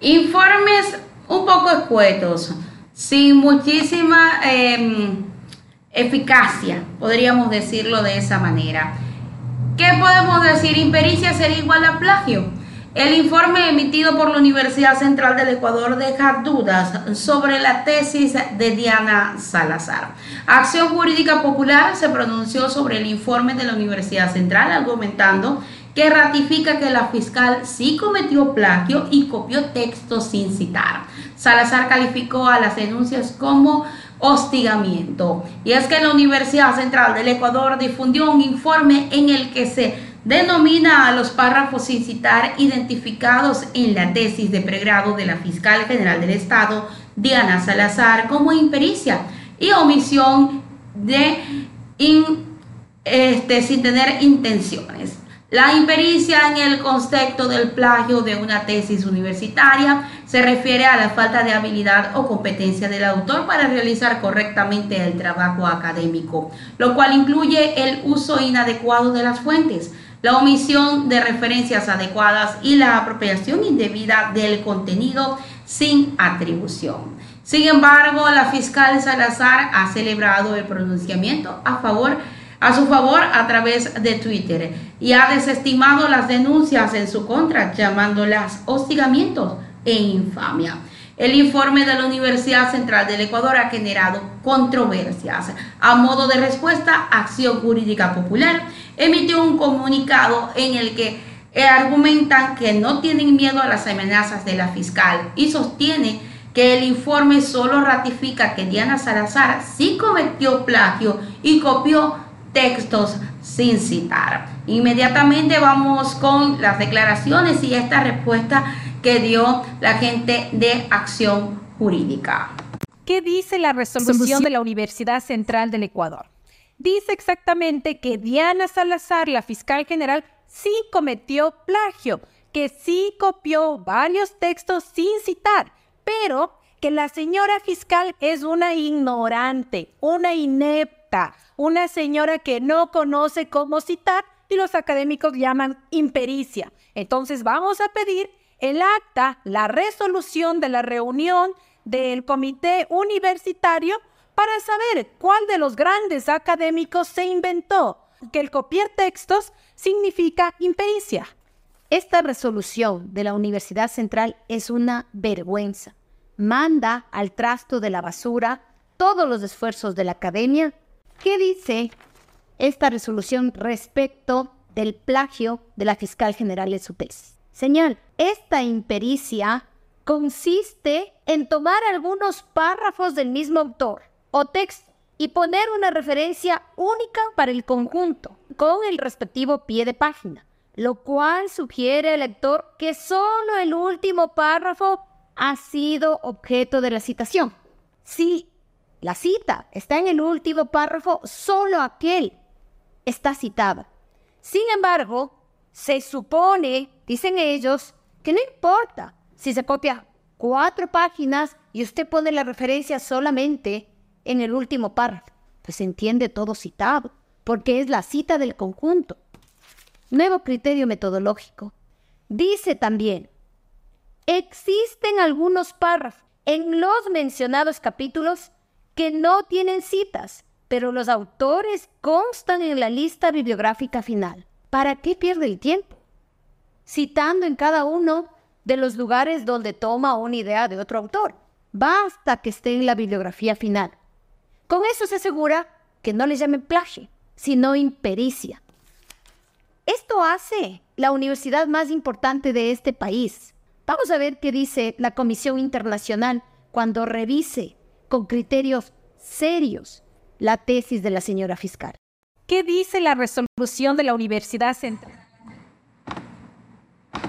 informes un poco escuetos, sin muchísima em, eficacia, podríamos decirlo de esa manera. ¿Qué podemos decir? Impericia sería igual a plagio. El informe emitido por la Universidad Central del Ecuador deja dudas sobre la tesis de Diana Salazar. Acción Jurídica Popular se pronunció sobre el informe de la Universidad Central argumentando que ratifica que la fiscal sí cometió plagio y copió textos sin citar. Salazar calificó a las denuncias como hostigamiento. Y es que la Universidad Central del Ecuador difundió un informe en el que se denomina a los párrafos sin citar identificados en la tesis de pregrado de la fiscal general del Estado, Diana Salazar, como impericia y omisión de este, sin tener intenciones. La impericia en el concepto del plagio de una tesis universitaria se refiere a la falta de habilidad o competencia del autor para realizar correctamente el trabajo académico, lo cual incluye el uso inadecuado de las fuentes, la omisión de referencias adecuadas y la apropiación indebida del contenido sin atribución. Sin embargo, la fiscal Salazar ha celebrado el pronunciamiento a favor de a su favor a través de Twitter y ha desestimado las denuncias en su contra, llamándolas hostigamientos e infamia. El informe de la Universidad Central del Ecuador ha generado controversias. A modo de respuesta, Acción Jurídica Popular emitió un comunicado en el que argumentan que no tienen miedo a las amenazas de la fiscal y sostiene que el informe solo ratifica que Diana Salazar sí cometió plagio y copió textos sin citar. Inmediatamente vamos con las declaraciones y esta respuesta que dio la gente de Acción Jurídica. ¿Qué dice la resolución de la Universidad Central del Ecuador? Dice exactamente que Diana Salazar, la fiscal general, sí cometió plagio, que sí copió varios textos sin citar, pero que la señora fiscal es una ignorante, una inepta, una señora que no conoce cómo citar y los académicos llaman impericia. Entonces vamos a pedir el acta, la resolución de la reunión del comité universitario para saber cuál de los grandes académicos se inventó que el copiar textos significa impericia. Esta resolución de la Universidad Central es una vergüenza. Manda al trasto de la basura todos los esfuerzos de la academia ¿Qué dice esta resolución respecto del plagio de la fiscal general de su tesis? Señal, esta impericia consiste en tomar algunos párrafos del mismo autor o texto y poner una referencia única para el conjunto con el respectivo pie de página, lo cual sugiere al lector que solo el último párrafo ha sido objeto de la citación. Si la cita está en el último párrafo, solo aquel está citada. Sin embargo, se supone, dicen ellos, que no importa si se copia cuatro páginas y usted pone la referencia solamente en el último párrafo. Pues se entiende todo citado, porque es la cita del conjunto. Nuevo criterio metodológico. Dice también, existen algunos párrafos en los mencionados capítulos que no tienen citas, pero los autores constan en la lista bibliográfica final. ¿Para qué pierde el tiempo? Citando en cada uno de los lugares donde toma una idea de otro autor. Basta que esté en la bibliografía final. Con eso se asegura que no le llamen plagio, sino impericia. Esto hace la universidad más importante de este país. Vamos a ver qué dice la Comisión Internacional cuando revise con criterios serios la tesis de la señora fiscal. ¿Qué dice la resolución de la Universidad Central?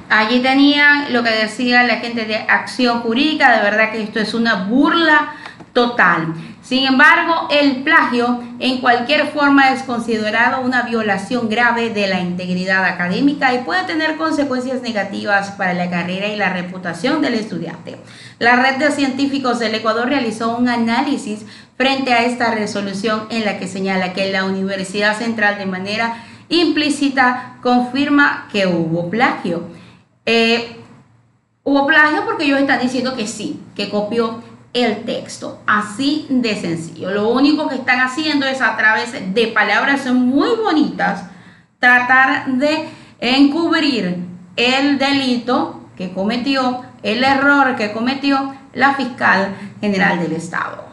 Allí tenían lo que decía la gente de acción jurídica, de verdad que esto es una burla total. Sin embargo, el plagio en cualquier forma es considerado una violación grave de la integridad académica y puede tener consecuencias negativas para la carrera y la reputación del estudiante. La red de científicos del Ecuador realizó un análisis frente a esta resolución en la que señala que la Universidad Central de manera implícita confirma que hubo plagio. Eh, Hubo plagio porque ellos están diciendo que sí, que copió el texto. Así de sencillo. Lo único que están haciendo es a través de palabras muy bonitas tratar de encubrir el delito que cometió, el error que cometió la fiscal general del Estado.